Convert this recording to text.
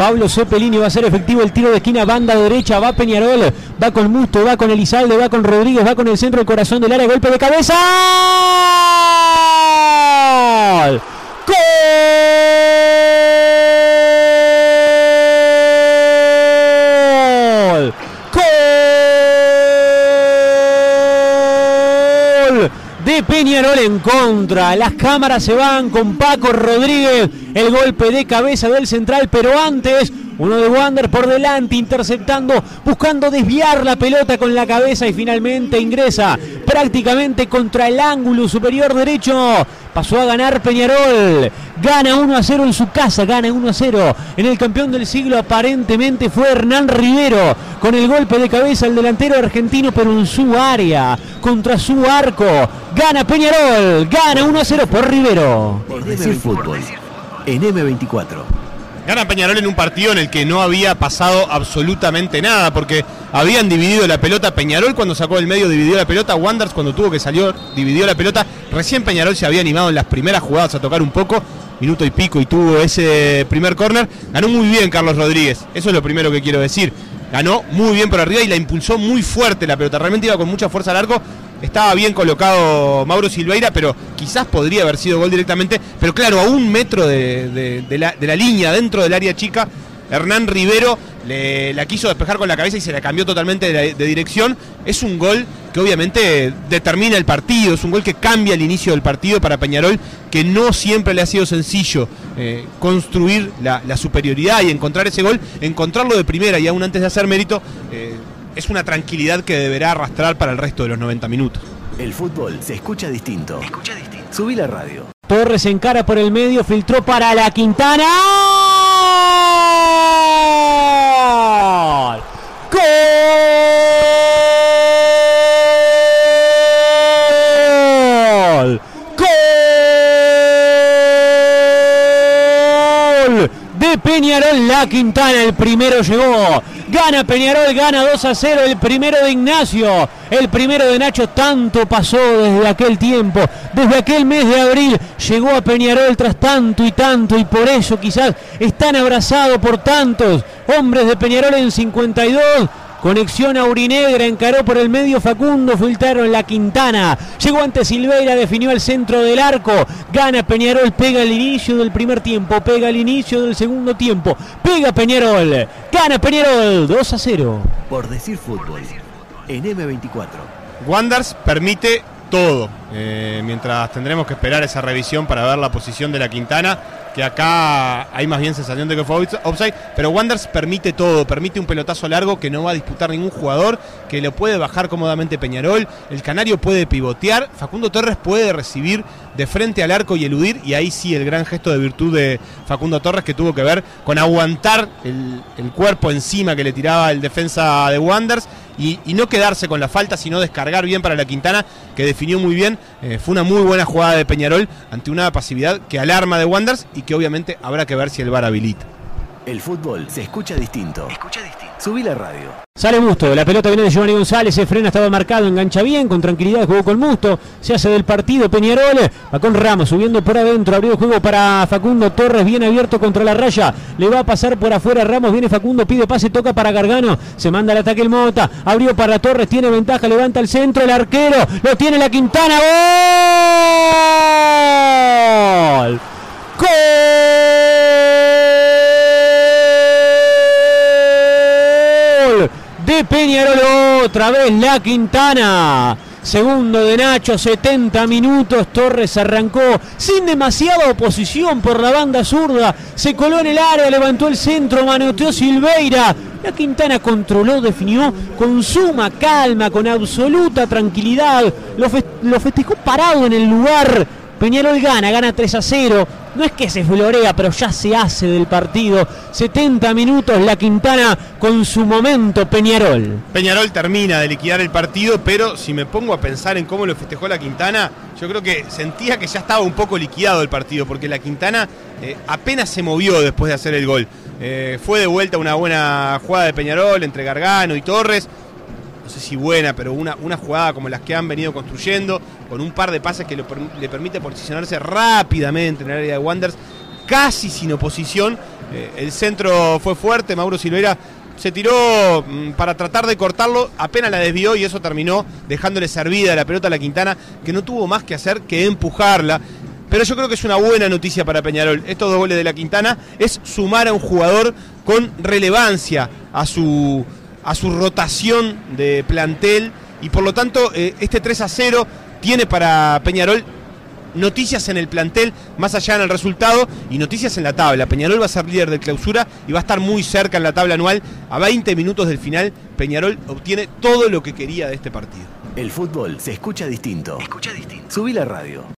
Pablo Cepelini va a ser efectivo el tiro de esquina, banda derecha, va Peñarol, va con Musto, va con Elizalde, va con Rodríguez, va con el centro, el corazón del área, golpe de cabeza. De Peñarol en contra. Las cámaras se van con Paco Rodríguez. El golpe de cabeza del central, pero antes uno de Wander por delante, interceptando, buscando desviar la pelota con la cabeza y finalmente ingresa prácticamente contra el ángulo superior derecho. Pasó a ganar Peñarol. Gana 1 a 0 en su casa, gana 1 a 0. En el campeón del siglo aparentemente fue Hernán Rivero con el golpe de cabeza el delantero argentino, pero en su área, contra su arco. Gana Peñarol, gana 1 a 0 por Rivero. Por decir fútbol, en M24. Gana Peñarol en un partido en el que no había pasado absolutamente nada, porque habían dividido la pelota. Peñarol cuando sacó del medio dividió la pelota. Wanders cuando tuvo que salir dividió la pelota. Recién Peñarol se había animado en las primeras jugadas a tocar un poco, minuto y pico, y tuvo ese primer córner. Ganó muy bien Carlos Rodríguez, eso es lo primero que quiero decir. Ganó muy bien por arriba y la impulsó muy fuerte la pelota. Realmente iba con mucha fuerza al arco estaba bien colocado Mauro Silveira, pero quizás podría haber sido gol directamente. Pero claro, a un metro de, la, línea, dentro del área chica, Hernán Rivero le, la quiso despejar con la cabeza y se la cambió totalmente de, dirección. Es un gol que obviamente determina el partido, es un gol que cambia el inicio del partido para Peñarol, que no siempre le ha sido sencillo eh, construir la, superioridad y encontrar ese gol, encontrarlo de primera y aún antes de hacer mérito. Eh, es una tranquilidad que deberá arrastrar para el resto de los 90 minutos. El fútbol se escucha distinto. Escucha distinto. Subí la radio. Torres encara por el medio, filtró para la Quintana. ¡Gol! ¡Gol! De Peñarol, la Quintana, el primero llegó. Gana Peñarol, gana 2 a 0. El primero de Ignacio, el primero de Nacho. Tanto pasó desde aquel tiempo, desde aquel mes de abril. Llegó a Peñarol tras tanto y tanto. Y por eso quizás están abrazados por tantos hombres de Peñarol en 52. Conexión aurinegra, encaró por el medio Facundo, filtraron la Quintana. Llegó ante Silveira, definió el centro del arco. Gana Peñarol, pega el inicio del primer tiempo, pega el inicio del segundo tiempo. Pega Peñarol, gana Peñarol, 2 a 0. Por decir fútbol, en M24. Wanders permite todo, eh, mientras tendremos que esperar esa revisión para ver la posición de la Quintana que acá hay más bien sensación de que fue offside, pero Wanders permite todo, permite un pelotazo largo que no va a disputar ningún jugador, que lo puede bajar cómodamente Peñarol, el Canario puede pivotear, Facundo Torres puede recibir de frente al arco y eludir, y ahí sí el gran gesto de virtud de Facundo Torres que tuvo que ver con aguantar el, cuerpo encima que le tiraba el defensa de Wanders y, no quedarse con la falta, sino descargar bien para la Quintana, que definió muy bien. Eh, fue una muy buena jugada de Peñarol ante una pasividad que alarma de Wanders y que obviamente habrá que ver si el VAR habilita. El fútbol se escucha distinto. Escucha distinto. Subí la radio. Sale Musto, la pelota viene de Giovanni González, se frena, estaba marcado, engancha bien, con tranquilidad jugó con Musto, se hace del partido Peñarol, va con Ramos, subiendo por adentro, abrió el juego para Facundo Torres, bien abierto contra la raya, le va a pasar por afuera Ramos, viene Facundo, pide pase, toca para Gargano, se manda el ataque el Mota, abrió para Torres, tiene ventaja, levanta el centro, el arquero, lo tiene la Quintana, ¡Gol! Peñarol. Otra vez la Quintana. Segundo de Nacho, 70 minutos. Torres arrancó sin demasiada oposición por la banda zurda. Se coló en el área, levantó el centro, manoteó Silveira. La Quintana controló, definió con suma calma, con absoluta tranquilidad. Lo, lo festejó parado en el lugar Peñarol gana, gana 3 a 0. No es que se florea, pero ya se hace del partido. 70 minutos la Quintana con su momento Peñarol. Peñarol termina de liquidar el partido, pero si me pongo a pensar en cómo lo festejó la Quintana, yo creo que sentía que ya estaba un poco liquidado el partido, porque la Quintana eh, apenas se movió después de hacer el gol. Eh, fue de vuelta una buena jugada de Peñarol entre Gargano y Torres no sé si buena, pero una, una jugada como las que han venido construyendo, con un par de pases que le permite posicionarse rápidamente en el área de Wanders, casi sin oposición, Eh, el centro fue fuerte, Mauro Silveira se tiró mm, para tratar de cortarlo, apenas la desvió y eso terminó dejándole servida la pelota a la Quintana, que no tuvo más que hacer que empujarla. Pero yo creo que es una buena noticia para Peñarol. Estos dos goles de la Quintana es sumar a un jugador con relevancia a su, a su rotación de plantel y por lo tanto eh, este 3 a 0 tiene para Peñarol noticias en el plantel, más allá en el resultado, y noticias en la tabla. Peñarol va a ser líder de clausura y va a estar muy cerca en la tabla anual. A 20 minutos del final, Peñarol obtiene todo lo que quería de este partido. El fútbol se escucha distinto. Escucha distinto. Subí la radio.